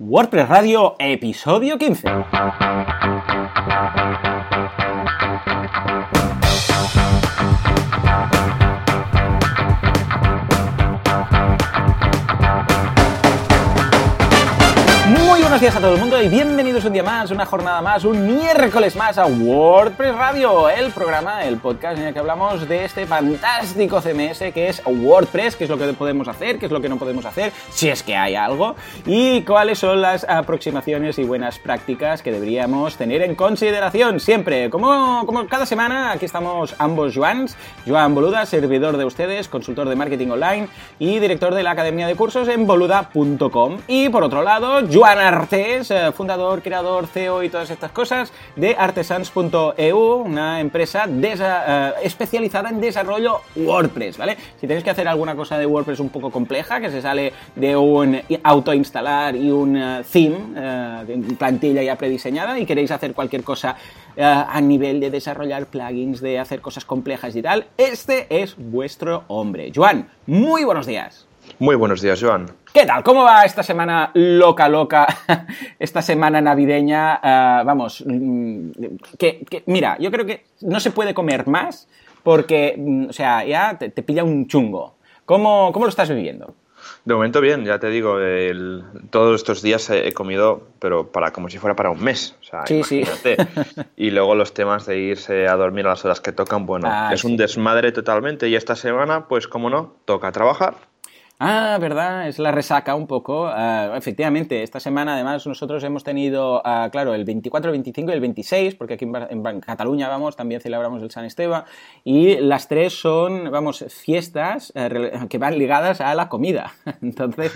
WordPress Radio, episodio 15. Buenos días a todo el mundo y bienvenidos un día más, una jornada más, un miércoles más a WordPress Radio, el programa, el podcast en el que hablamos de este fantástico CMS que es WordPress, qué es lo que podemos hacer, qué es lo que no podemos hacer, si es que hay algo, y cuáles son las aproximaciones y buenas prácticas que deberíamos tener en consideración siempre. Como, como cada semana, aquí estamos ambos Joans, Joan Boluda, servidor de ustedes, consultor de marketing online y director de la Academia de Cursos en boluda.com. Y por otro lado, Joan Artes, eh, fundador, creador, CEO y todas estas cosas de artesans.eu, una empresa eh, especializada en desarrollo WordPress, ¿vale? Si tenéis que hacer alguna cosa de WordPress un poco compleja, que se sale de un autoinstalar y un eh, theme, plantilla ya prediseñada, y queréis hacer cualquier cosa a nivel de desarrollar plugins, de hacer cosas complejas y tal, este es vuestro hombre. Joan, muy buenos días. Muy buenos días, Joan. ¿Qué tal? ¿Cómo va esta semana loca, loca? Esta semana navideña, ah, vamos, mm, que, que- mira, yo creo que no se puede comer más porque, mm, o sea, ya te, te pilla un chungo. ¿Cómo, ¿Cómo lo estás viviendo? De momento bien, ya te digo, el- todos estos días he, comido, pero para como si fuera para un mes. O sea, Sí, sí. Y luego los temas de irse a dormir a las horas que tocan, bueno, Ah, es sí. un desmadre totalmente. Y esta semana, pues como no, toca trabajar. Ah, verdad, es la resaca un poco. Ah, efectivamente, esta semana además nosotros hemos tenido, ah, claro, el 24, el 25 y el 26, porque aquí en, en Cataluña, vamos, también celebramos el San Esteban, y las tres son, vamos, fiestas rel- que van ligadas a la comida. Entonces,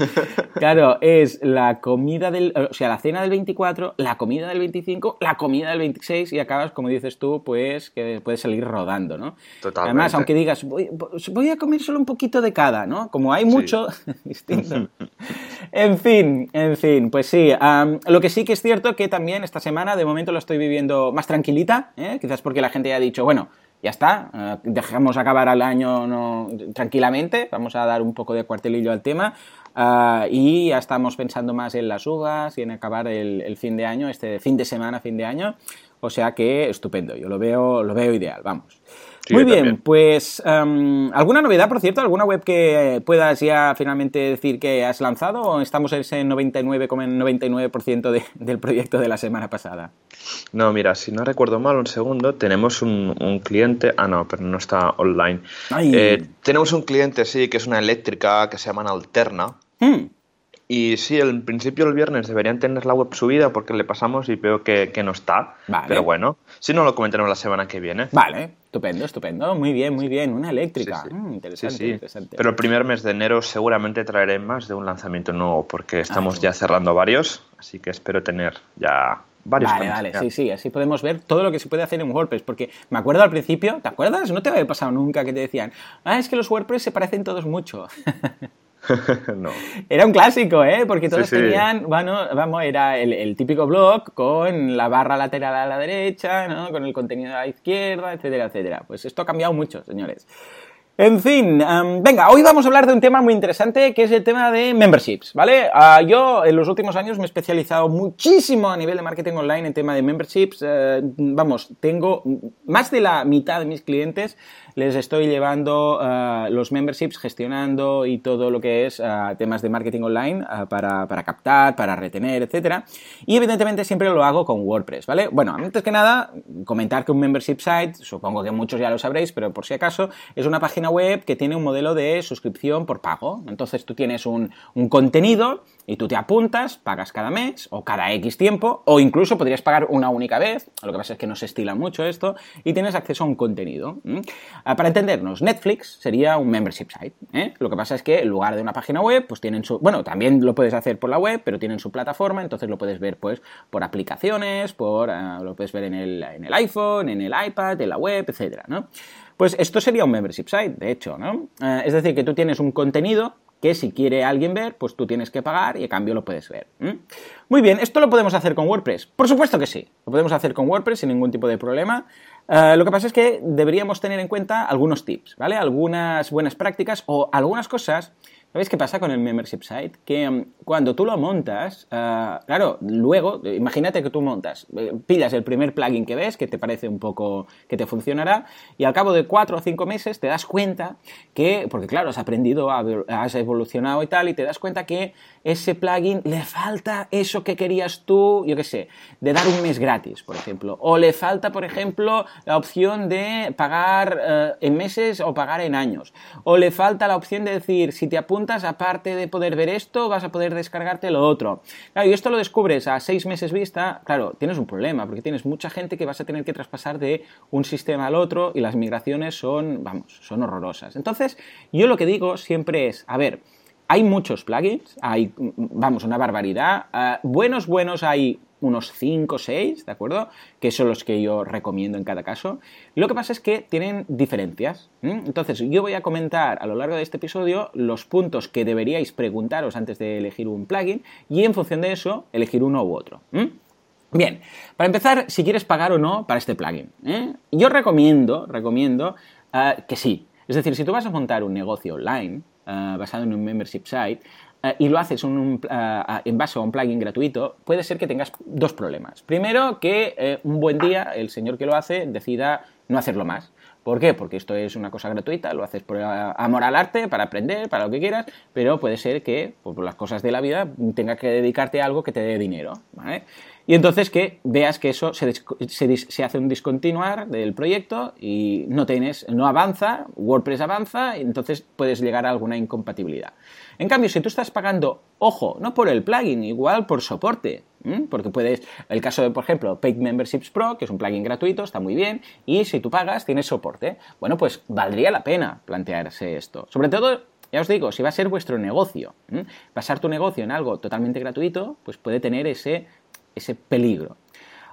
claro, es la comida del, o sea, la cena del 24, la comida del 25, la comida del 26 y acabas, como dices tú, pues que puedes salir rodando, ¿no? Totalmente. Además, aunque digas, voy, voy a comer solo un poquito de cada, ¿no? Como hay mucho, distinto. En fin, en fin, pues sí. lo que sí que es cierto que también esta semana, de momento, lo estoy viviendo más tranquilita, ¿eh? quizás porque la gente ya ha dicho, bueno, ya está, eh, dejamos acabar al año tranquilamente, vamos a dar un poco de cuartelillo al tema. ah, y ya estamos pensando más en las uvas y en acabar el, el fin de año, este fin de semana, fin de año. O sea que estupendo, yo lo veo, lo veo ideal, vamos. Sí, Muy bien, también. pues em, ¿alguna novedad, por cierto? ¿Alguna web que puedas ya finalmente decir que has lanzado o estamos en ese 99,99% de- del proyecto de la semana pasada? No, mira, si no recuerdo mal, un segundo, tenemos un, un cliente. Ah, no, pero no está online. Eh, tenemos un cliente, sí, que es una eléctrica que se llama Alterna. Hmm, Y sí, en principio el viernes deberían tener la web subida porque le pasamos y veo que, que no está. Vale. Pero bueno, si no lo comentaremos la semana que viene. Vale, estupendo, estupendo, muy bien, muy bien, una eléctrica. Sí, sí. Mm, interesante, sí. interesante. Pero el primer mes de enero seguramente traeré más de un lanzamiento nuevo porque estamos Ah, ya cerrando varios, así que espero tener ya varios. Vale, vale, sí, sí, así podemos ver todo lo que se puede hacer en WordPress, porque me acuerdo al principio, ¿te acuerdas? No te había pasado nunca que te decían, ah, es que los WordPress se parecen todos mucho. no. Era un clásico, ¿eh? Porque todos Sí, sí. tenían, bueno, vamos, era el, el típico blog con la barra lateral a la derecha, ¿no? Con el contenido a la izquierda, etcétera, etcétera. Pues esto ha cambiado mucho, señores. En fin, em, venga, hoy vamos a hablar de un tema muy interesante que es el tema de memberships, ¿vale? Ah, yo en los últimos años me he especializado muchísimo a nivel de marketing online en tema de memberships. Eh, vamos, tengo más de la mitad de mis clientes les estoy llevando ah, los memberships, gestionando y todo lo que es ah, temas de marketing online ah, para, para captar, para retener, etcétera. Y evidentemente siempre lo hago con WordPress, ¿vale? Bueno, antes que nada, comentar que un membership site, supongo que muchos ya lo sabréis, pero por si acaso, es una página web que tiene un modelo de suscripción por pago. Entonces tú tienes un, un contenido y tú te apuntas, pagas cada mes o cada X tiempo, o incluso podrías pagar una única vez, lo que pasa es que no se estila mucho esto, y tienes acceso a un contenido. Ah, Para entendernos, Netflix sería un membership site. ¿eh? Lo que pasa es que en lugar de una página web, pues tienen su. Bueno, también lo puedes hacer por la web, pero tienen su plataforma, entonces lo puedes ver pues por aplicaciones, por ah, lo puedes ver en el, en el iPhone, en el iPad, en la web, etcétera, ¿no? Pues esto sería un membership site, de hecho, ¿no? Eh, es decir, que tú tienes un contenido que si quiere alguien ver, pues tú tienes que pagar y a cambio lo puedes ver. Muy bien, ¿esto lo podemos hacer con WordPress? Por supuesto que sí, lo podemos hacer con WordPress sin ningún tipo de problema. Eh, lo que pasa es que deberíamos tener en cuenta algunos tips, ¿vale? Algunas buenas prácticas o algunas cosas ¿Sabéis qué pasa con el membership site? Que um, cuando tú lo montas, uh, claro, luego, imagínate que tú montas, eh, el primer plugin que ves, que te parece un poco que te funcionará, y al cabo de cuatro o cinco meses te das cuenta que, porque claro, has aprendido, has evolucionado y tal, y te das cuenta que ese plugin le falta eso que querías tú, yo qué sé, de dar un mes gratis, por ejemplo. O le falta, por ejemplo, la opción de pagar uh, en meses o pagar en años. O le falta la opción de decir, si te apuntas aparte de poder ver esto, vas a poder descargarte lo otro. Claro, y esto lo descubres a seis meses vista, claro, tienes un problema, porque tienes mucha gente que vas a tener que traspasar de un sistema al otro y las migraciones son, vamos, son horrorosas. Entonces, yo lo que digo siempre es, a ver, hay muchos plugins, hay, vamos, una barbaridad. Uh, buenos, buenos hay unos 5 o 6, ¿de acuerdo? Que son los que yo recomiendo en cada caso. Lo que pasa es que tienen diferencias. Entonces, yo voy a comentar a lo largo de este episodio los puntos que deberíais preguntaros antes de elegir un plugin y en función de eso, elegir uno u otro. Bien, para empezar, si quieres pagar o no para este plugin. ¿eh? Yo recomiendo, recomiendo ah, que sí. Es decir, si tú vas a montar un negocio online ah, basado en un membership site, eh, y lo haces eh, en base a un plugin gratuito, puede ser que tengas dos problemas. Primero, que eh, un buen día el señor que lo hace decida no hacerlo más. ¿Por qué? Porque esto es una cosa gratuita, lo haces por amor al arte, para aprender, para lo que quieras, pero puede ser que pues, por las cosas de la vida tenga que dedicarte a algo que te dé dinero. ¿vale? Y entonces que veas que eso se, se, hace un discontinuar del proyecto y no tienes, no avanza, WordPress avanza, y entonces puedes llegar a alguna incompatibilidad. En cambio, si tú estás pagando, ojo, no por el plugin, igual por soporte, porque puedes, el caso de, por ejemplo, Paid Memberships Pro, que es un plugin gratuito, está muy bien, y si tú pagas, tienes soporte. Bueno, pues valdría la pena plantearse esto. Sobre todo, ya os digo, si va a ser vuestro negocio, basar tu negocio en algo totalmente gratuito, pues puede tener ese ese peligro.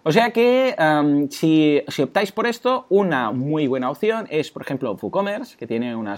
O sea que si, optáis por esto, una muy buena opción es, por ejemplo, WooCommerce, que tiene, una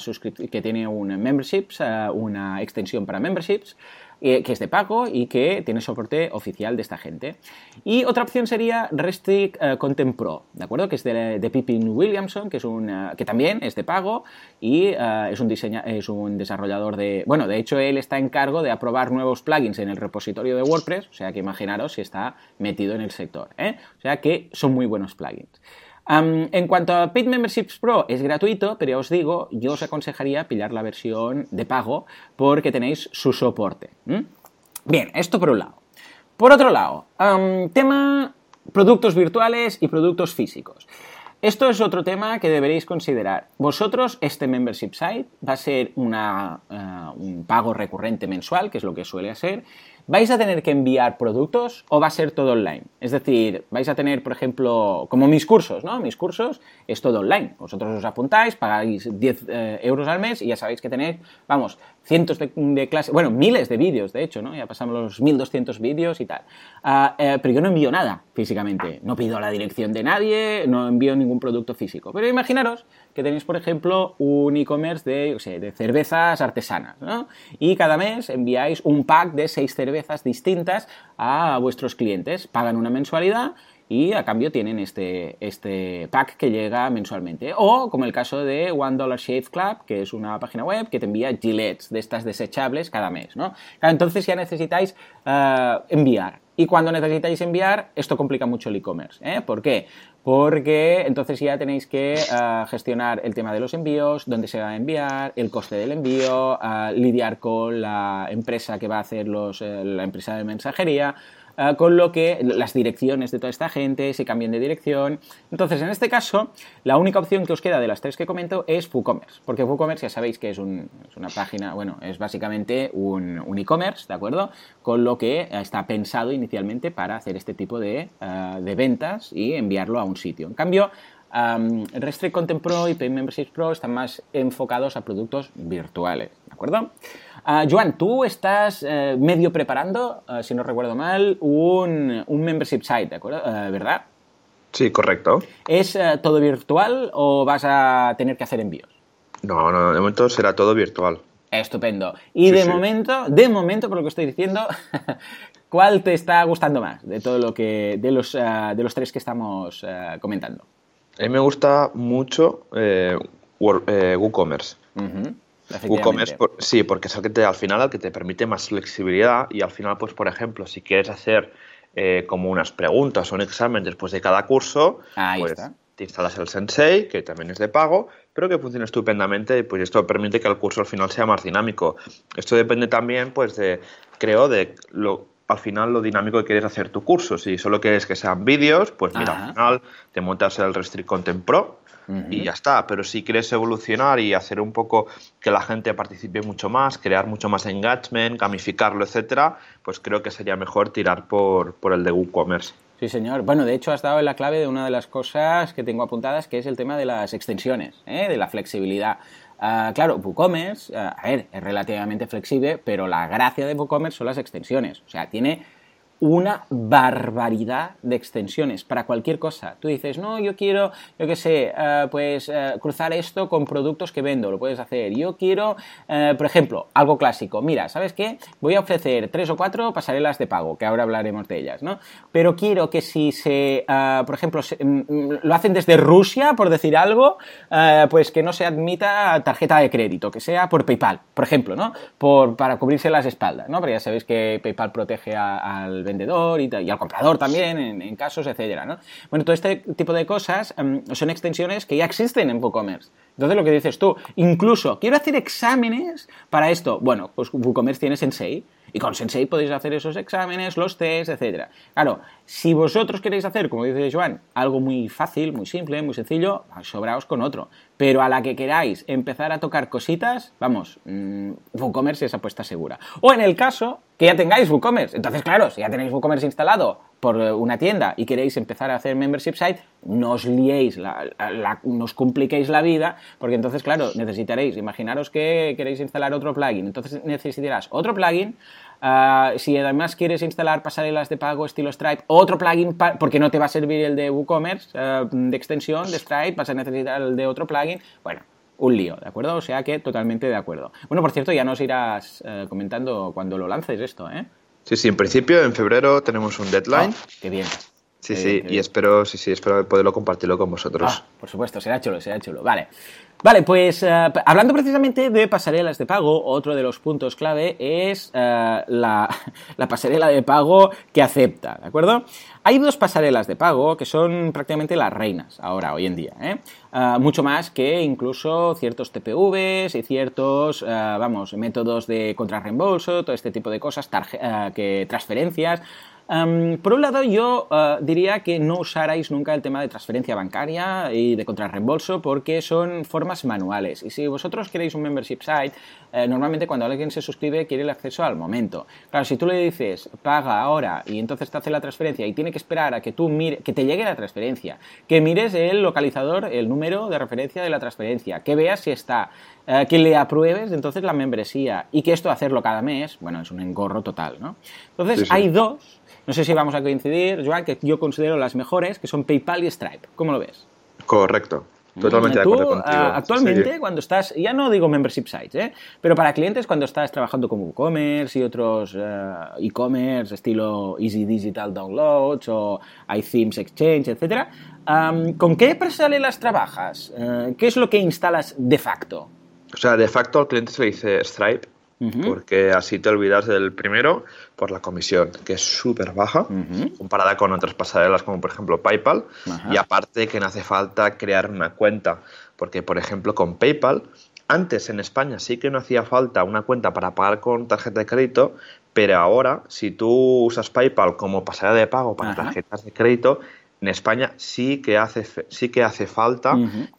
que tiene un memberships, eh, una extensión para memberships, eh, que es de pago y que tiene soporte oficial de esta gente. Y otra opción sería Restrict eh, Content Pro, ¿de acuerdo? Que es de, de Pippin Williamson, que, es eh, que también es de pago y es, un diseña, es un desarrollador de... Bueno, de hecho él está en cargo de aprobar nuevos plugins en el repositorio de WordPress, o sea que imaginaros si está metido en el sector. O sea que son muy buenos plugins en cuanto a Paid Memberships Pro, es gratuito, pero ya os digo, yo os aconsejaría pillar la versión de pago porque tenéis su soporte. Bien, esto por un lado. Por otro lado, tema productos virtuales y productos físicos. Esto es otro tema que deberéis considerar. Vosotros, este membership site va a ser eh, un pago recurrente mensual, que es lo que suele ser, ¿Vais a tener que enviar productos o va a ser todo online? Es decir, vais a tener, por ejemplo, como mis cursos, ¿no? Mis cursos es todo online. Vosotros os apuntáis, pagáis 10 eh, euros al mes y ya sabéis que tenéis, vamos, cientos de, clases, bueno, miles de vídeos, de hecho, ¿no? Ya pasamos los 1200 vídeos y tal. Ah, eh, pero yo no envío nada físicamente. No pido la dirección de nadie, no envío ningún producto físico. Pero imaginaros que tenéis, por ejemplo, un e-commerce de, de cervezas artesanas, ¿no? Y cada mes enviáis un pack de seis cervezas distintas a vuestros clientes. Pagan una mensualidad y a cambio tienen este, este pack que llega mensualmente. O como el caso de One Dollar Shave Club, que es una página web que te envía gilets de estas desechables cada mes, ¿no? entonces ya necesitáis eh, enviar. Y cuando necesitáis enviar, esto complica mucho el e-commerce. ¿eh? ¿Por qué? Porque entonces ya tenéis que eh, gestionar el tema de los envíos, dónde se va a enviar, el coste del envío, lidiar con la empresa que va a hacer los, la empresa de mensajería. Ah, con lo que las direcciones de toda esta gente se cambien de dirección. Entonces, en este caso, la única opción que os queda de las tres que comento es WooCommerce, porque WooCommerce ya sabéis que es, una página, bueno, es básicamente un, e-commerce, ¿de acuerdo? Con lo que está pensado inicialmente para hacer este tipo de, ah, ventas y enviarlo a un sitio. En cambio, Restrict Content Pro y Pay Memberships Pro están más enfocados a productos virtuales, ¿de acuerdo? Uh, Joan, tú estás eh, medio preparando, eh, si no recuerdo mal, un, membership site, ¿de acuerdo? Eh, ¿Verdad? Sí, correcto. ¿Es todo virtual o vas a tener que hacer envíos? No, no, de momento será todo virtual. Estupendo. Y de momento, de momento, por lo que estoy diciendo, ¿cuál te está gustando más de todo lo que, de los, de los tres que estamos comentando? A mí me gusta mucho WooCommerce. WooCommerce, sí, porque es el que te, al final el que te permite más flexibilidad y al final, pues por ejemplo, si quieres hacer eh, como unas preguntas o un examen después de cada curso, pues te instalas el Sensei, que también es de pago, pero que funciona estupendamente y pues esto permite que el curso al final sea más dinámico. Esto depende también, pues, de, creo, de lo, al final lo dinámico que quieres hacer tu curso. Si solo quieres que sean vídeos, pues mira, al final te montas el Restrict Content Pro y ya está. Pero si quieres evolucionar y hacer un poco que la gente participe mucho más, crear mucho más engagement, gamificarlo, etcétera, pues creo que sería mejor tirar por, por el de WooCommerce. Sí, señor. Bueno, de hecho has dado la clave de una de las cosas que tengo apuntadas, que es el tema de las extensiones, ¿eh? de la flexibilidad. Ah, claro, WooCommerce, ah, a ver, es relativamente flexible, pero la gracia de WooCommerce son las extensiones. O sea, tiene una barbaridad de extensiones para cualquier cosa. Tú dices, no, yo quiero, yo qué sé, eh, pues eh, cruzar esto con productos que vendo, lo puedes hacer. Yo quiero, eh, por ejemplo, algo clásico. Mira, ¿sabes qué? Voy a ofrecer tres o cuatro pasarelas de pago, que ahora hablaremos de ellas, ¿no? Pero quiero que si se, por ejemplo, mm, mm, lo hacen desde Rusia, por decir algo, pues que no se admita tarjeta de crédito, que sea por PayPal, por ejemplo, ¿no? Por, para cubrirse las espaldas, ¿no? Porque ya sabéis que PayPal protege al vendedor y, al comprador también, en, casos, etcétera, ¿no? Bueno, todo este tipo de cosas em, son extensiones que ya existen en WooCommerce. Entonces, lo que dices tú, incluso, quiero hacer exámenes para esto. Bueno, pues WooCommerce tiene Sensei, y con Sensei podéis hacer esos exámenes, los tests, etcétera. Claro, si vosotros queréis hacer, como dice Joan, algo muy fácil, muy simple, muy sencillo, sobraos con otro. Pero a la que queráis empezar a tocar cositas, vamos, mmm, WooCommerce es apuesta segura. O en el caso que ya tengáis WooCommerce. Entonces, claro, si ya tenéis WooCommerce instalado por eh, una tienda y queréis empezar a hacer membership site, no os liéis, no os compliquéis la vida, porque entonces, claro, necesitaréis, imaginaros que queréis instalar otro plugin, entonces necesitarás otro plugin, ah, si además quieres instalar pasarelas de pago estilo Stripe, otro plugin, porque no te va a servir el de WooCommerce ah, de extensión de Stripe, vas a necesitar el de otro plugin, bueno, un lío, ¿de acuerdo? O sea que totalmente de acuerdo. Bueno, por cierto, ya nos irás eh, comentando cuando lo lances esto, ¿eh? Sí, sí, en principio en febrero tenemos un deadline. Ah, qué bien. Sí, sí, y espero, sí, sí, espero poderlo compartirlo con vosotros. Ah, por supuesto, será chulo, será chulo. Vale. Vale, pues eh, hablando precisamente de pasarelas de pago, otro de los puntos clave es eh, la, la, pasarela de pago que acepta, ¿de acuerdo? Hay dos pasarelas de pago que son prácticamente las reinas ahora, hoy en día, ¿eh? eh mucho más que incluso ciertos TPVs y ciertos, vamos, métodos de contrarreembolso, todo este tipo de cosas, que transferencias, por un lado, yo uh, diría que no usarais nunca el tema de transferencia bancaria y de contrarreembolso porque son formas manuales. Y si vosotros queréis un membership site, eh, normalmente cuando alguien se suscribe quiere el acceso al momento. Claro, si tú le dices paga ahora y entonces te hace la transferencia y tiene que esperar a que tú mire, que te llegue la transferencia, que mires el localizador, el número de referencia de la transferencia, que veas si está, eh, que le apruebes entonces la membresía y que esto hacerlo cada mes, bueno, es un engorro total, ¿no? Entonces hay dos no sé si vamos a coincidir, Joan, que yo considero las mejores, que son PayPal y Stripe. ¿Cómo lo ves? Correcto. Totalmente de acuerdo contigo. Actualmente, cuando estás, ya no digo membership sites, ¿eh? pero para clientes, cuando estás trabajando con WooCommerce y otros eh, e-commerce, estilo Easy Digital Downloads o iThemes Exchange, etc., ¿con qué las trabajas? Eh, ¿Qué es lo que instalas de facto? O sea, de facto al cliente se le dice Stripe, porque así te olvidas del primero por la comisión, que es súper baja, comparada con otras pasarelas como por ejemplo PayPal, y aparte que no hace falta crear una cuenta, porque por ejemplo con PayPal, antes en España sí que no hacía falta una cuenta para pagar con tarjeta de crédito, pero ahora si tú usas PayPal como pasarela de pago para tarjetas de crédito, en España sí que hace, sí que hace falta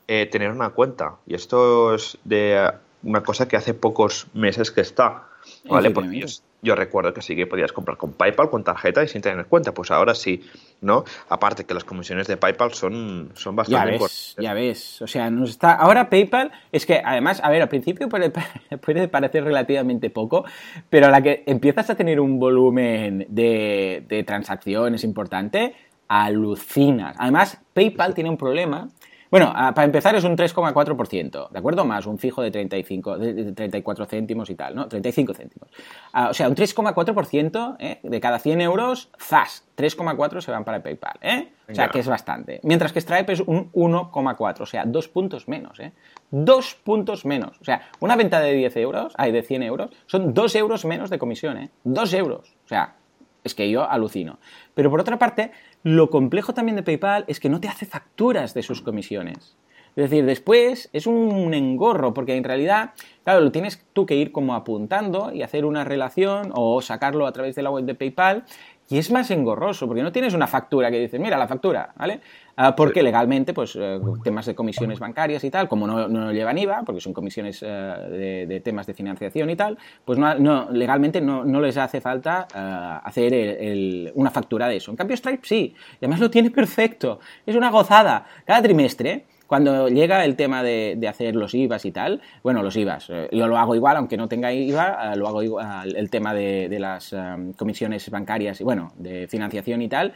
eh, tener una cuenta. Y esto es de una cosa que hace pocos meses que está. ¿vale? Porque yo, recuerdo que sí que podías comprar con PayPal, con tarjeta y sin tener cuenta. Pues ahora sí, ¿no? Aparte que las comisiones de PayPal son, son bastante ya ves, Ya ves, o sea, nos está... Ahora PayPal es que además, a ver, al principio puede, puede parecer relativamente poco, pero a la que empiezas a tener un volumen de, de transacciones importante, alucinas. Además, PayPal tiene un problema Bueno, ah, para empezar es un 3,4%, ¿de acuerdo? Más un fijo de, 35, de 34 céntimos y tal, ¿no? 35 céntimos. Ah, o sea, un 3,4% ¿eh? de cada 100 euros, ¡zas! 3,4 se van para PayPal, ¿eh? O sea, que es bastante. Mientras que Stripe es un 1,4, o sea, dos puntos menos, ¿eh? Dos puntos menos. O sea, una venta de 10 euros, hay de 100 euros, son 2 euros menos de comisión, ¿eh? 2 euros. O sea, es que yo alucino. Pero por otra parte, lo complejo también de PayPal es que no te hace facturas de sus comisiones. Es decir, después es un engorro, porque en realidad, claro, lo tienes tú que ir como apuntando y hacer una relación o sacarlo a través de la web de PayPal. Y es más engorroso, porque no tienes una factura que dices, mira la factura, ¿vale? Ah, porque legalmente, pues eh, temas de comisiones bancarias y tal, como no, no llevan IVA, porque son comisiones eh, de, temas de financiación y tal, pues no, legalmente no, les hace falta eh, hacer una factura de eso. En cambio, Stripe sí, y además lo tiene perfecto, es una gozada. Cada trimestre cuando llega el tema de, hacer los IVAs y tal, bueno, los IVAs, eh, yo lo hago igual, aunque no tenga IVA, eh, lo hago igual, el tema de, las eh, comisiones bancarias y, bueno, de financiación y tal,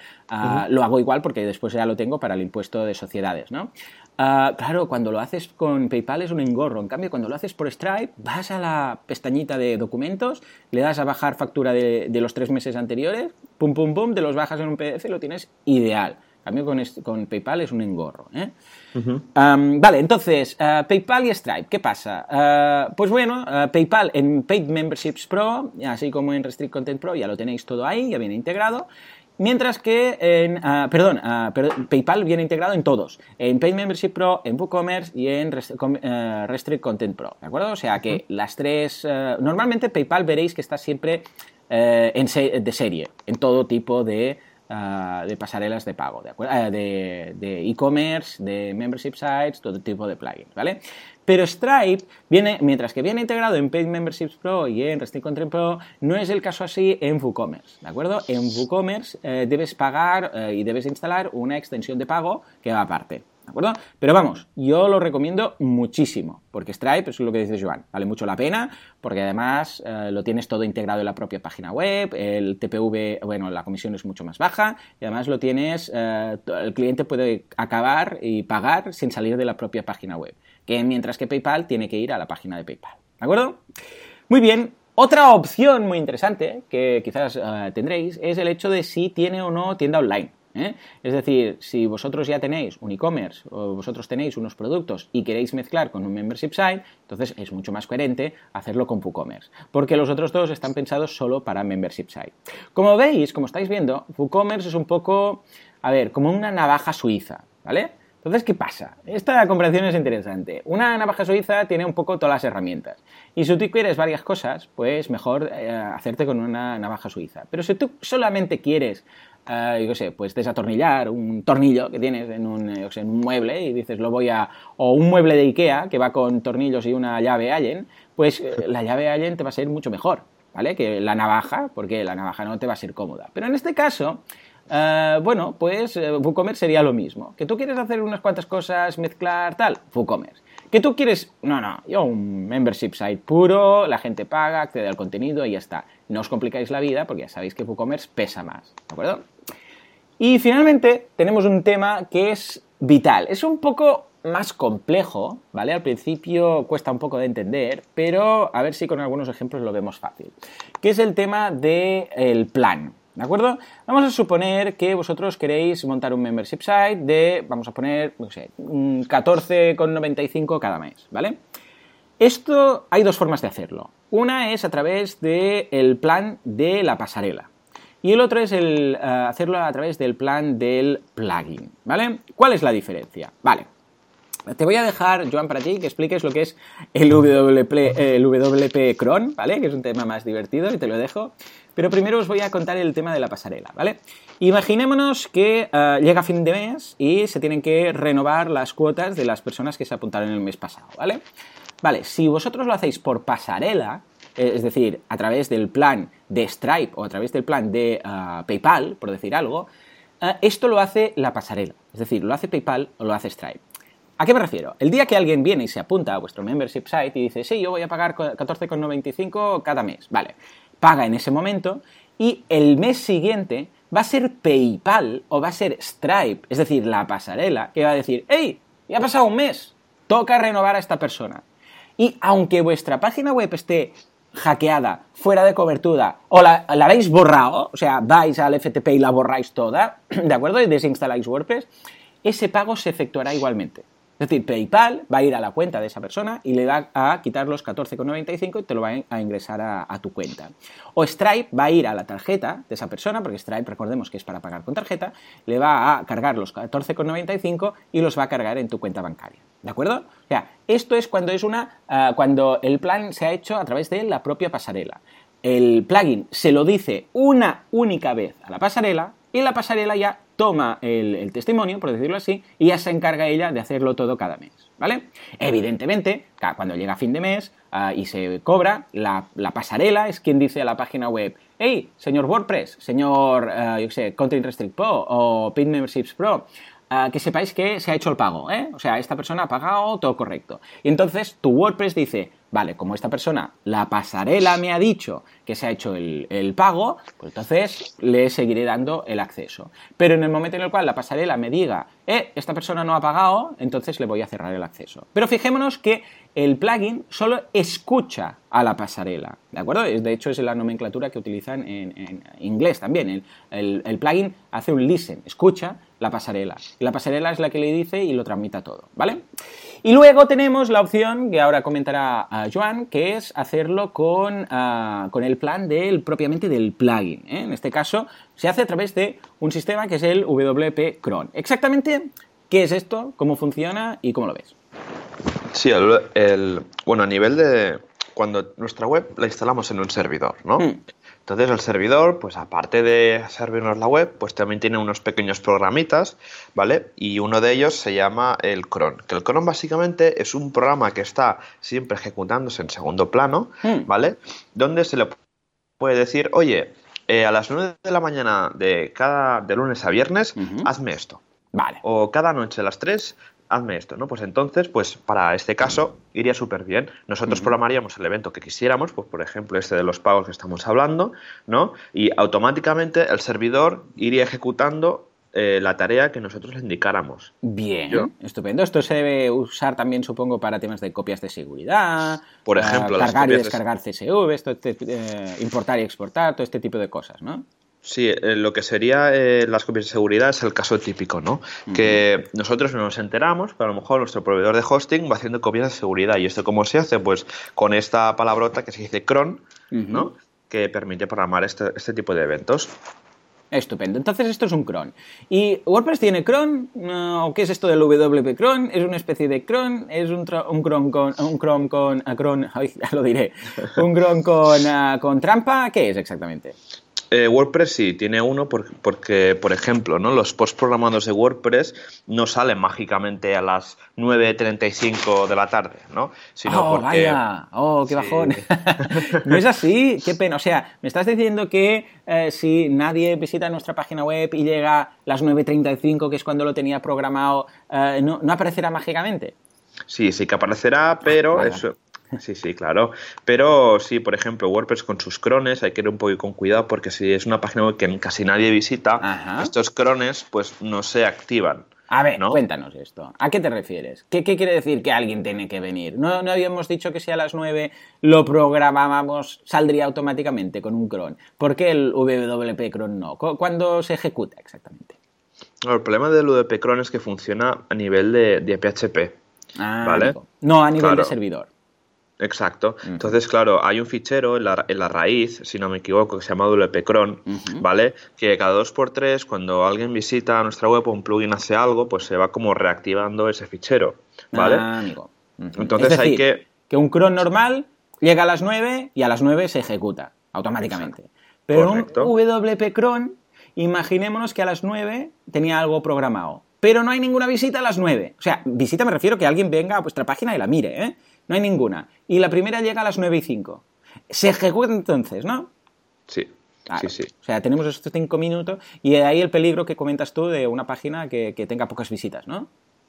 lo hago igual porque después ya lo tengo para el impuesto de sociedades, ¿no? claro, cuando lo haces con PayPal es un engorro. En cambio, cuando lo haces por Stripe, vas a la pestañita de documentos, le das a bajar factura de, de los tres meses anteriores, pum, pum, pum, te los bajas en un PDF y lo tienes ideal cambio, con, con PayPal es un engorro. ¿eh? vale, entonces, eh, PayPal y Stripe, ¿qué pasa? Eh, pues bueno, PayPal en Paid Memberships Pro, así como en Restrict Content Pro, ya lo tenéis todo ahí, ya viene integrado. Mientras que en, perdón, PayPal viene integrado en todos, en Paid Membership Pro, en WooCommerce y en Restrict Content Pro, ¿de acuerdo? O sea que las tres, normalmente PayPal veréis que está siempre en de serie, en todo tipo de Ah, de pasarelas de pago, ah, ¿de e-commerce, de, membership sites, todo tipo de plugins, ¿vale? Pero Stripe viene, mientras que viene integrado en Paid Memberships Pro y en Restrict Content Pro, no es el caso así en WooCommerce, ¿de acuerdo? En WooCommerce eh, debes pagar eh, y debes instalar una extensión de pago que va aparte, ¿De acuerdo? Pero vamos, yo lo recomiendo muchísimo, porque Stripe, es lo que dice Joan, vale mucho la pena, porque además eh, lo tienes todo integrado en la propia página web, el TPV, bueno, la comisión es mucho más baja, y además lo tienes, eh, el cliente puede acabar y pagar sin salir de la propia página web, que mientras que PayPal tiene que ir a la página de PayPal. ¿De acuerdo? Muy bien, otra opción muy interesante que quizás eh, tendréis es el hecho de si tiene o no tienda online. ¿Eh? Es decir, si vosotros ya tenéis un e-commerce o vosotros tenéis unos productos y queréis mezclar con un membership site, entonces es mucho más coherente hacerlo con WooCommerce, porque los otros dos están pensados solo para membership site. Como veis, como estáis viendo, WooCommerce es un poco, a ver, como una navaja suiza, ¿vale? Entonces, ¿qué pasa? Esta comparación es interesante. Una navaja suiza tiene un poco todas las herramientas. Y si tú quieres varias cosas, pues mejor eh, hacerte con una navaja suiza. Pero si tú solamente quieres uh, yo qué sé, pues desatornillar un tornillo que tienes en un, eh, en un mueble y dices lo voy a... o un mueble de Ikea que va con tornillos y una llave Allen, pues eh, la llave Allen te va a ser mucho mejor, ¿vale? Que la navaja, porque la navaja no te va a ser cómoda. Pero en este caso... bueno, pues WooCommerce sería lo mismo. Que tú quieres hacer unas cuantas cosas, mezclar tal, WooCommerce. Que tú quieres, no, no, yo un membership site puro, la gente paga, accede al contenido y ya está. No os complicáis la vida porque ya sabéis que WooCommerce pesa más, ¿de acuerdo? Y finalmente tenemos un tema que es vital. Es un poco más complejo, ¿vale? Al principio cuesta un poco de entender, pero a ver si con algunos ejemplos lo vemos fácil. Que es el tema del plan, ¿de acuerdo? Vamos a suponer que vosotros queréis montar un membership site de, vamos a poner, no sé, 14,95 cada mes, ¿vale? Esto hay dos formas de hacerlo. Una es a través del plan de la pasarela, y el otro es el eh, hacerlo a través del plan del plugin, ¿vale? ¿Cuál es la diferencia? Vale, te voy a dejar, Joan, para ti que expliques lo que es el WP, Cron, ¿vale? Que es un tema más divertido y te lo dejo. Pero primero os voy a contar el tema de la pasarela, ¿vale? Imaginémonos que eh, llega fin de mes y se tienen que renovar las cuotas de las personas que se apuntaron el mes pasado, ¿vale? Vale, si vosotros lo hacéis por pasarela, es decir, a través del plan de Stripe o a través del plan de ah, PayPal, por decir algo, ah, esto lo hace la pasarela. Es decir, lo hace PayPal o lo hace Stripe. ¿A qué me refiero? El día que alguien viene y se apunta a vuestro membership site y dice, sí, yo voy a pagar 14,95 cada mes, vale, paga en ese momento y el mes siguiente va a ser PayPal o va a ser Stripe, es decir, la pasarela, que va a decir, hey, y ha pasado un mes. Toca renovar a esta persona. Y aunque vuestra página web esté hackeada, fuera de cobertura, o la, habéis borrado, o sea, vais al FTP y la borráis toda, ¿de acuerdo? Y desinstaláis WordPress, ese pago se efectuará igualmente. Es decir, PayPal va a ir a la cuenta de esa persona y le va a quitar los 14,95 y te lo va a ingresar a, tu cuenta. O Stripe va a ir a la tarjeta de esa persona, porque Stripe recordemos que es para pagar con tarjeta, le va a cargar los 14,95 y los va a cargar en tu cuenta bancaria. ¿De acuerdo? O sea, esto es cuando es una. Ah, cuando el plan se ha hecho a través de la propia pasarela. El plugin se lo dice una única vez a la pasarela y la pasarela ya toma el, testimonio, por decirlo así, y ya se encarga ella de hacerlo todo cada mes. ¿Vale? Evidentemente, cuando llega fin de mes ah, y se cobra, la, pasarela es quien dice a la página web, hey, señor WordPress, señor, uh, yo sé, Content Restrict Pro o Pin Memberships Pro, Ah, que sepáis que se ha hecho el pago, ¿eh? O sea, esta persona ha pagado todo correcto. Y entonces tu WordPress dice, vale, como esta persona, la pasarela me ha dicho que se ha hecho el, el, pago, pues entonces le seguiré dando el acceso. Pero en el momento en el cual la pasarela me diga, eh, esta persona no ha pagado, entonces le voy a cerrar el acceso. Pero fijémonos que el plugin solo escucha a la pasarela, ¿de acuerdo? De hecho, es la nomenclatura que utilizan en, inglés también. El, plugin hace un listen, escucha la pasarela. La pasarela es la que le dice y lo transmita todo, ¿vale? Y luego tenemos la opción que ahora comentará uh, Joan, que es hacerlo con, ah, con el plan del, propiamente del plugin. ¿eh? En este caso, se hace a través de un sistema que es el WP Cron. Exactamente, ¿qué es esto? ¿Cómo funciona y cómo lo ves? Sí, el, bueno, a nivel de cuando nuestra web la instalamos en un servidor, ¿no? Hmm. Entonces el servidor, pues aparte de servirnos la web, pues también tiene unos pequeños programitas, ¿vale? Y uno de ellos se llama el cron, que el cron básicamente es un programa que está siempre ejecutándose en segundo plano, hmm. ¿vale? Donde se le puede decir, oye, eh, a las 9 de la mañana de cada de lunes a viernes, hazme esto. Vale. O cada noche a las 3, hazme esto, ¿no? Pues entonces, pues para este caso iría súper bien. Nosotros programaríamos el evento que quisiéramos, pues por ejemplo este de los pagos que estamos hablando, ¿no? Y automáticamente el servidor iría ejecutando eh, la tarea que nosotros le indicáramos. Bien, estupendo. Esto se debe usar también, supongo, para temas de copias de seguridad. Por ejemplo, cargar y descargar CSV, esto, este, eh, importar y exportar, todo este tipo de cosas, ¿no? Sí, eh, lo que sería eh, las copias de seguridad es el caso típico, ¿no? Que nosotros no nos enteramos, pero a lo mejor nuestro proveedor de hosting va haciendo copias de seguridad. ¿Y esto cómo se hace? Pues con esta palabrota que se dice cron, ¿no? Que permite programar este, este, tipo de eventos. Estupendo. Entonces esto es un cron. ¿Y WordPress tiene cron? ¿O qué es esto del WP cron? ¿Es una especie de cron? ¿Es un, un cron con... un cron con... cron, ya lo diré. ¿Un cron con, con trampa? ¿Qué es exactamente? Eh, WordPress sí, tiene uno porque, por ejemplo, ¿no? los post programados de WordPress no salen mágicamente a las 9.35 de la tarde, ¿no? Sino oh, vaya, oh, qué bajón. no es así, qué pena. O sea, me estás diciendo que eh, si nadie visita nuestra página web y llega a las 9.35, que es cuando lo tenía programado, eh, no, aparecerá mágicamente. Sí, sí que aparecerá, pero eso Sí, sí, claro. Pero sí, por ejemplo, WordPress con sus crones hay que ir un poco con cuidado porque si es una página web que casi nadie visita, estos crones pues no se activan. A ver, cuéntanos esto. ¿A qué te refieres? ¿Qué, quiere decir que alguien tiene que venir? ¿No, ¿No, habíamos dicho que si a las 9 lo programábamos, saldría automáticamente con un cron? ¿Por qué el WP cron no? ¿Cuándo se ejecuta exactamente? El problema del WP cron es que funciona a nivel de, PHP. Ah, ¿vale? No a nivel de servidor. Exacto. Entonces, claro, hay un fichero en la, raíz, si no me equivoco, que se llama WPcron, ¿vale? Que cada dos por tres, cuando alguien visita nuestra web o un plugin hace algo, pues se va como reactivando ese fichero, ¿vale? Ah, amigo. Entonces hay que... Que un cron normal llega a las 9 y a las 9 se ejecuta automáticamente. Pero un WP cron, imaginémonos que a las 9 tenía algo programado. Pero no hay ninguna visita a las 9. O sea, visita me refiero que alguien venga a vuestra página y la mire, ¿eh? No hay ninguna. Y la primera llega a las 9 y 5. Se ejecuta entonces, ¿no? Sí. Sí, sí. O sea, tenemos estos 5 minutos y de ahí el peligro que comentas tú de una página que, tenga pocas visitas, ¿no?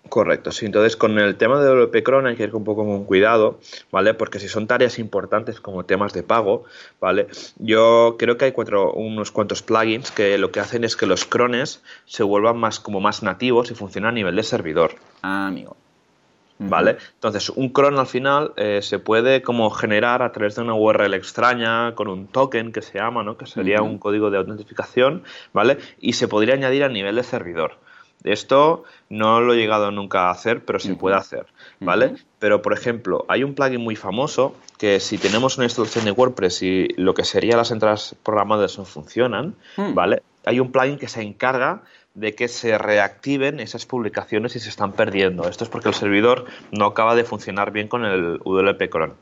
Correcto, sí. Entonces, con el tema de WP Cron hay que ir un poco con cuidado, ¿vale? Porque si son tareas importantes como temas de pago, ¿vale? Yo creo que hay cuatro, unos cuantos plugins que lo que hacen es que los crones se vuelvan más como más nativos y funcionan a nivel de servidor. Ah, amigo. ¿Vale? Entonces, un cron al final eh, se puede como generar a través de una URL extraña con un token que se llama, ¿no? Que sería un código de autentificación, ¿vale? Y se podría añadir a nivel de servidor. Esto no lo he llegado nunca a hacer, pero se puede hacer, ¿vale? Pero, por ejemplo, hay un plugin muy famoso que si tenemos una instalación de WordPress y lo que serían las entradas programadas no funcionan, hmm. ¿vale? Hay un plugin que se encarga de que se reactiven esas publicaciones y se están perdiendo. Esto es porque el servidor no acaba de funcionar bien con el WP Cron.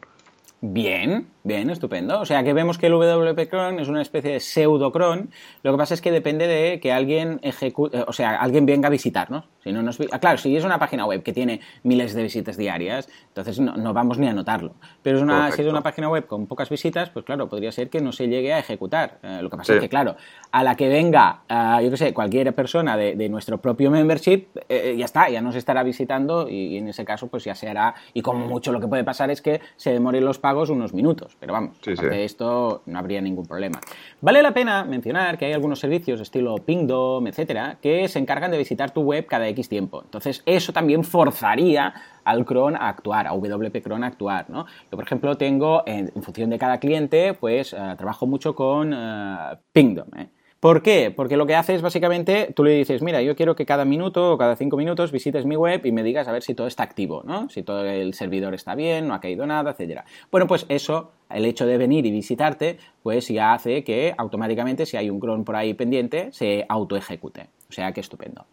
Bien, bien, estupendo. O sea que vemos que el WP Cron es una especie de pseudo cron. Lo que pasa es que depende de que alguien ejecute, o sea, alguien venga a visitarnos. Si no nos, ah, claro, si es una página web que tiene miles de visitas diarias, entonces no, vamos ni a notarlo. Pero es una, si es una página web con pocas visitas, pues claro, podría ser que no se llegue a ejecutar. Eh, lo que pasa es que, claro, a la que venga, uh, yo qué sé, cualquier persona de, nuestro propio membership, eh, eh, ya está, ya nos estará visitando y, en ese caso pues ya se hará. Y como mucho lo que puede pasar es que se demoren los pagos unos minutos. Pero vamos, de esto no habría ningún problema. Vale la pena mencionar que hay algunos servicios estilo Pingdom, etcétera, que se encargan de visitar tu web cada X tiempo. Entonces, eso también forzaría al cron a actuar, a WP cron a actuar, ¿no? Yo, por ejemplo, tengo, en, función de cada cliente, pues eh, trabajo mucho con uh, Pingdom, ¿eh? ¿Por qué? Porque lo que hace es básicamente, tú le dices, mira, yo quiero que cada minuto o cada cinco minutos visites mi web y me digas a ver si todo está activo, ¿no? Si todo el servidor está bien, no ha caído nada, etcétera. Bueno, pues eso, el hecho de venir y visitarte, pues ya hace que automáticamente, si hay un cron por ahí pendiente, se autoejecute. O sea, que estupendo.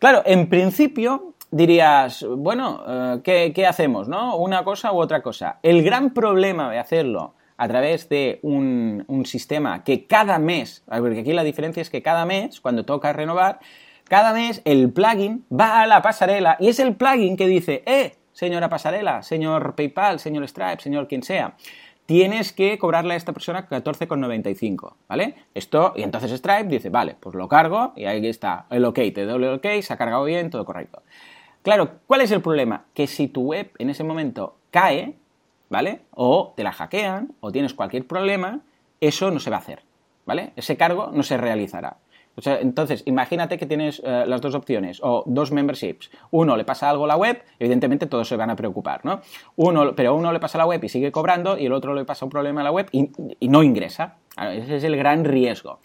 Claro, en principio dirías, bueno, eh, ¿qué, hacemos? ¿No? Una cosa u otra cosa. El gran problema de hacerlo a través de un, sistema que cada mes, porque aquí la diferencia es que cada mes, cuando toca renovar, cada mes el plugin va a la pasarela y es el plugin que dice, eh, señora pasarela, señor PayPal, señor Stripe, señor quien sea, tienes que cobrarle a esta persona 14,95, ¿vale? Esto, y entonces Stripe dice, vale, pues lo cargo y ahí está el OK, te doy el OK, se ha cargado bien, todo correcto. Claro, ¿cuál es el problema? Que si tu web en ese momento cae, ¿vale? O te la hackean o tienes cualquier problema, eso no se va a hacer, ¿vale? Ese cargo no se realizará. entonces, imagínate que tienes eh, las dos opciones o dos memberships. Uno le pasa algo a la web, evidentemente todos se van a preocupar, ¿no? Uno, pero uno le pasa a la web y sigue cobrando y el otro le pasa un problema a la web y no ingresa. Ese es el gran riesgo.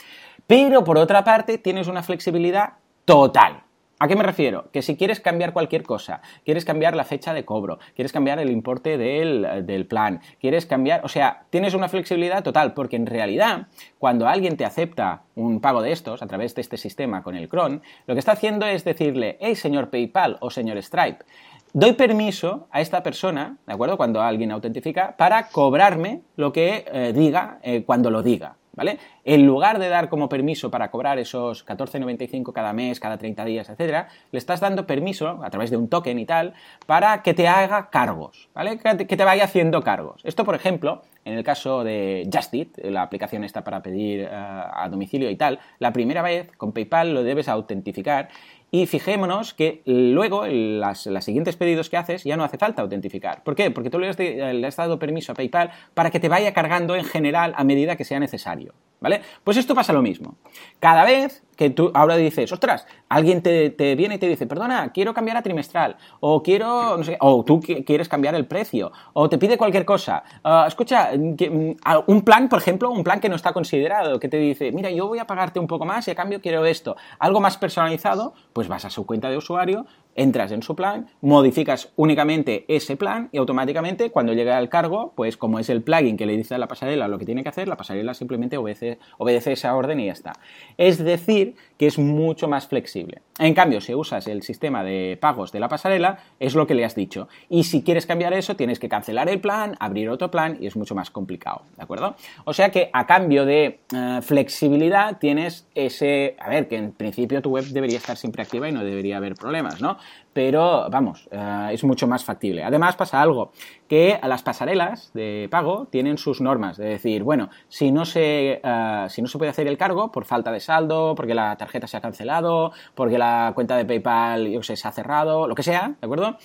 Pero por otra parte, tienes una flexibilidad total. ¿A qué me refiero? Que si quieres cambiar cualquier cosa, quieres cambiar la fecha de cobro, quieres cambiar el importe del, plan, quieres cambiar, o sea, tienes una flexibilidad total, porque en realidad, cuando alguien te acepta un pago de estos a través de este sistema con el Cron, lo que está haciendo es decirle, hey señor PayPal o señor Stripe, doy permiso a esta persona, ¿de acuerdo? Cuando alguien autentifica, para cobrarme lo que eh, diga eh, cuando lo diga. ¿Vale? En lugar de dar como permiso para cobrar esos 14,95 cada mes, cada 30 días, etcétera, le estás dando permiso a través de un token y tal para que te haga cargos, ¿vale? Que te vaya haciendo cargos. Esto, por ejemplo, en el caso de Justit, la aplicación está para pedir eh, a domicilio y tal, la primera vez con PayPal lo debes autentificar y fijémonos que luego, en los siguientes pedidos que haces, ya no hace falta autentificar. ¿Por qué? Porque tú le has, le has dado permiso a PayPal para que te vaya cargando en general a medida que sea necesario. ¿Vale? Pues esto pasa lo mismo. Cada vez que tú ahora dices, ostras, alguien te, viene y te dice, perdona, quiero cambiar a trimestral, o quiero, no sé, o tú quieres cambiar el precio, o te pide cualquier cosa. Ah, escucha, mm, un plan, por ejemplo, un plan que no está considerado, que te dice, mira, yo voy a pagarte un poco más y a cambio quiero esto. Algo más personalizado, pues vas a su cuenta de usuario, entras en su plan, modificas únicamente ese plan y automáticamente cuando llega al cargo, pues como es el plugin que le dice a la pasarela lo que tiene que hacer, la pasarela simplemente obedece, obedece esa orden y ya está. Es decir, que es mucho más flexible. En cambio, si usas el sistema de pagos de la pasarela, es lo que le has dicho. Y si quieres cambiar eso, tienes que cancelar el plan, abrir otro plan y es mucho más complicado, ¿de acuerdo? O sea que a cambio de eh, flexibilidad tienes ese, a ver, que en principio tu web debería estar siempre activa y no debería haber problemas, ¿no? Pero vamos, eh, es mucho más factible. Además pasa algo, que las pasarelas de pago tienen sus normas, de decir, bueno, si no, se, eh, si no se puede hacer el cargo por falta de saldo, porque la tarjeta se ha cancelado, porque la cuenta de PayPal yo sé, se ha cerrado, lo que sea, ¿de acuerdo?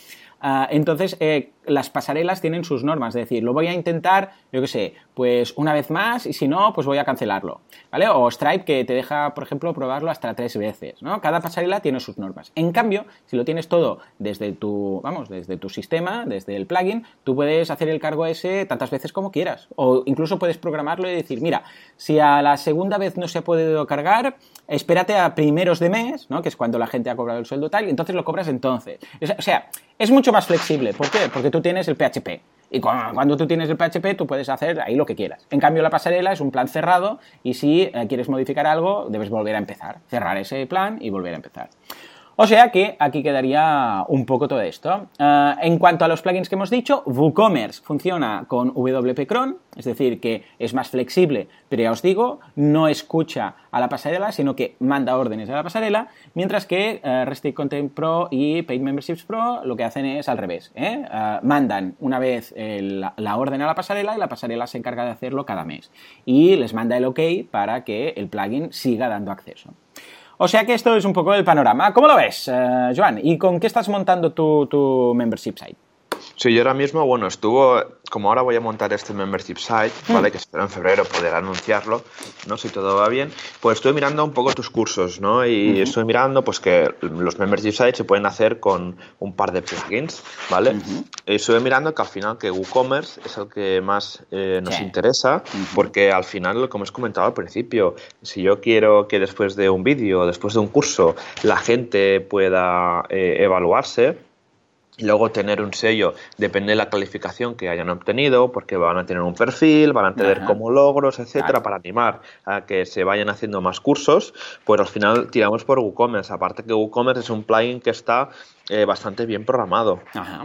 Eh, entonces, las pasarelas tienen sus normas, es decir, lo voy a intentar, yo qué sé, pues una vez más y si no, pues voy a cancelarlo, ¿vale? O Stripe que te deja, por ejemplo, probarlo hasta tres veces, ¿no? Cada pasarela tiene sus normas. En cambio, si lo tienes todo desde tu, vamos, desde tu sistema, desde el plugin, tú puedes hacer el cargo ese tantas veces como quieras. O incluso puedes programarlo y decir, mira, si a la segunda vez no se ha podido cargar, espérate a primeros de mes, ¿no? Que es cuando la gente ha cobrado el sueldo tal, y entonces lo cobras entonces. O sea, es mucho más flexible. ¿Por qué? Porque tú tienes el PHP. Y cuando tú tienes el PHP, tú puedes hacer ahí lo que quieras. En cambio, la pasarela es un plan cerrado y si eh, quieres modificar algo, debes volver a empezar. Cerrar ese plan y volver a empezar. O sea que aquí quedaría un poco todo esto. Eh, en cuanto a los plugins que hemos dicho, WooCommerce funciona con WP Cron, es decir, que es más flexible, pero ya os digo, no escucha a la pasarela, sino que manda órdenes a la pasarela, mientras que uh, Restrict Content Pro y Paid Memberships Pro lo que hacen es al revés. ¿eh? Mandan una vez la orden a la pasarela y la pasarela se encarga de hacerlo cada mes. Y les manda el OK para que el plugin siga dando acceso. O sea que esto es un poco el panorama. ¿Cómo lo ves, uh, Joan? ¿Y con qué estás montando tu membership site? Sí, yo ahora mismo, bueno, estuvo, como ahora voy a montar este membership site, mm. ¿vale? Que espero en febrero poder anunciarlo, ¿no? Si todo va bien, pues estoy mirando un poco tus cursos, ¿no? Y estoy mirando, pues, que los membership sites se pueden hacer con un par de plugins, ¿vale? Estoy mirando que al final que WooCommerce es el que más eh, nos interesa, porque al final, como os comentado al principio, si yo quiero que después de un vídeo, después de un curso, la gente pueda eh, evaluarse, Luego tener un sello depende de la calificación que hayan obtenido, porque van a tener un perfil, van a tener como logros, etcétera, para animar a que se vayan haciendo más cursos. Pues al final tiramos por WooCommerce. Aparte que WooCommerce es un plugin que está eh, bastante bien programado. Ajá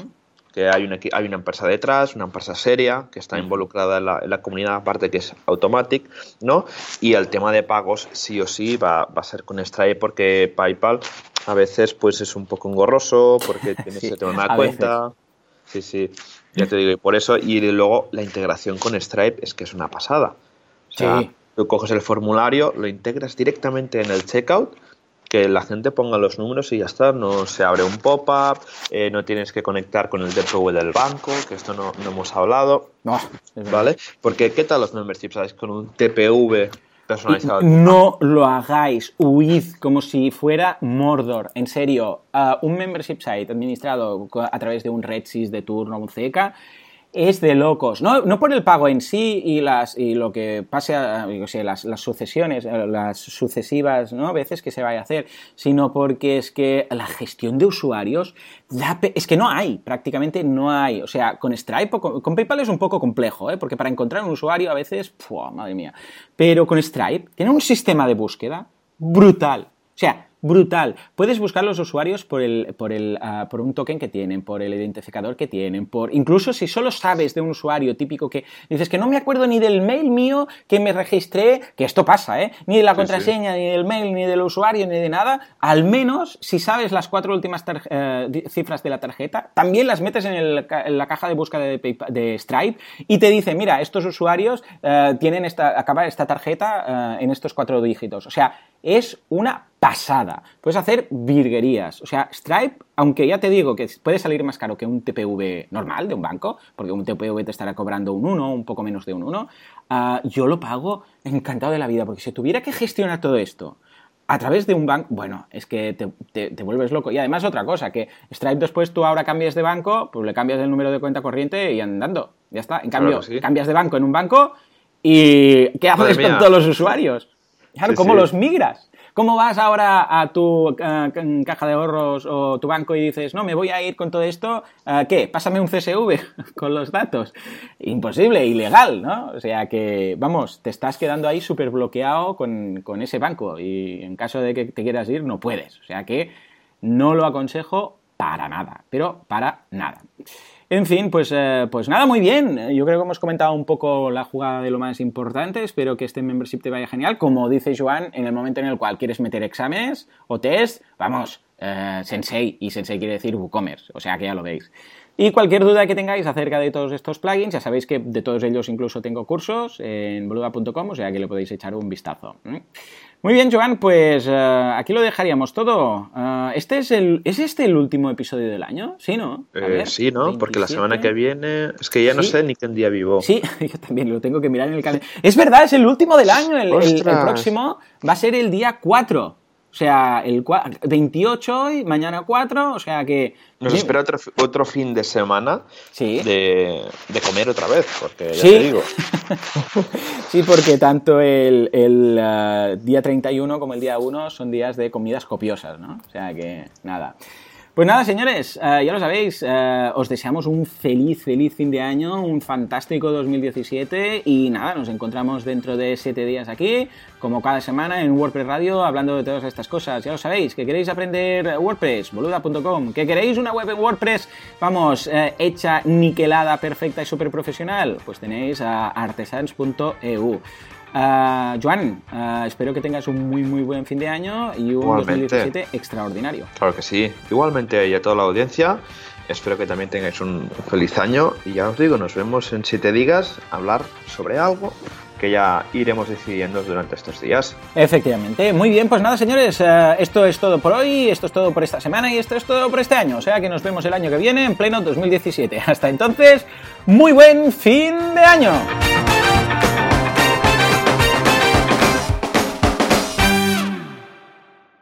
que hay una, hay una empresa detrás, una empresa seria que está involucrada en la, comunidad, aparte que es Automatic, ¿no? Y el tema de pagos sí o sí va, va a ser con Stripe porque PayPal a veces pues es un poco engorroso porque tienes que tener una cuenta. Sí, sí, ya te digo, y por eso, y luego la integración con Stripe es que es una pasada. O sea, tú coges el formulario, lo integras directamente en el checkout que la gente ponga los números y ya está, no se abre un pop-up, eh, no tienes que conectar con el DPV del banco, que esto no, hemos hablado, no, ¿vale? Porque ¿qué tal los memberships? ¿Sabes? Con un TPV personalizado. No lo hagáis, huid como si fuera Mordor, en serio, uh, un membership site administrado a través de un RedSys de turno, un CECA, es de locos. No, no por el pago en sí y, las, y lo que pase a las, las, sucesiones, eh, las sucesivas ¿no? veces que se vaya a hacer, sino porque es que la gestión de usuarios es que no hay, prácticamente no hay. O sea, con Stripe, con, con PayPal es un poco complejo, ¿eh? porque para encontrar un usuario a veces, madre mía. Pero con Stripe tiene un sistema de búsqueda brutal. O sea, brutal. Puedes buscar los usuarios por, el, por, el, ah, por un token que tienen, por el identificador que tienen, por incluso si solo sabes de un usuario típico que dices que no me acuerdo ni del mail mío que me registré, que esto pasa, ¿eh? Ni de la contraseña, ni del mail, ni del usuario, ni de nada, al menos si sabes las cuatro últimas eh, cifras de la tarjeta, también las metes en, la caja de búsqueda de, de, Stripe y te dice, mira, estos usuarios eh, tienen esta, acaba esta tarjeta en estos cuatro dígitos. O sea, es una pasada. Puedes hacer virguerías. O sea, Stripe, aunque ya te digo que puede salir más caro que un TPV normal de un banco, porque un TPV te estará cobrando un 1, un poco menos de un 1, ah, yo lo pago encantado de la vida, porque si tuviera que gestionar todo esto a través de un banco, bueno, es que te, vuelves loco. Y además otra cosa, que Stripe después tú ahora cambias de banco, pues le cambias el número de cuenta corriente y andando. Ya está. En cambio, cambias de banco en un banco y ¿qué haces con todos los usuarios? ¿Cómo los migras? ¿Cómo vas ahora a tu caja de ahorros o tu banco y dices, no, me voy a ir con todo esto, ¿qué? Pásame un CSV con los datos. Imposible, ilegal, ¿no? O sea que, vamos, te estás quedando ahí súper bloqueado con, con ese banco y en caso de que te quieras ir, no puedes. O sea que no lo aconsejo para nada, pero para nada. En fin, pues, eh, pues nada, muy bien. Yo creo que hemos comentado un poco la jugada de lo más importante. Espero que este membership te vaya genial. Como dice Joan, en el momento en el cual quieres meter exámenes o test, vamos, eh, Sensei. Y Sensei quiere decir WooCommerce, o sea que ya lo veis. Y cualquier duda que tengáis acerca de todos estos plugins, ya sabéis que de todos ellos incluso tengo cursos en boluda.com, o sea que le podéis echar un vistazo. Muy bien, Joan, pues uh, aquí lo dejaríamos todo. Uh, ¿este es, el, ¿Es este el último episodio del año? Sí, ¿no? Eh, ver, sí, ¿no? 27. Porque la semana que viene. Es que ya no ¿Sí? sé ni qué día vivo. Sí, yo también lo tengo que mirar en el calendario. Es verdad, es el último del año. El, el, el próximo va a ser el día 4. O sea, el 28 hoy, mañana 4, o sea que... Nos espera otro, otro fin de semana sí. de, de, comer otra vez, porque ya sí. te digo. sí, porque tanto el, el uh, día 31 como el día 1 son días de comidas copiosas, ¿no? O sea que, nada. Pues nada, señores, uh, ya lo sabéis, uh, os deseamos un feliz, feliz fin de año, un fantástico 2017 y nada, nos encontramos dentro de siete días aquí, como cada semana en WordPress Radio, hablando de todas estas cosas. Ya lo sabéis, que queréis aprender WordPress, boluda.com, que queréis una web en WordPress, vamos, uh, hecha, niquelada, perfecta y súper profesional, pues tenéis a artesans.eu. Uh, Joan, uh, espero que tengas un muy muy buen fin de año y un Igualmente. 2017 extraordinario. Claro que sí. Igualmente y a toda la audiencia, espero que también tengáis un feliz año y ya os digo, nos vemos en siete días a hablar sobre algo que ya iremos decidiendo durante estos días. Efectivamente. Muy bien, pues nada, señores, uh, esto es todo por hoy, esto es todo por esta semana y esto es todo por este año. O sea que nos vemos el año que viene en pleno 2017. Hasta entonces, muy buen fin de año.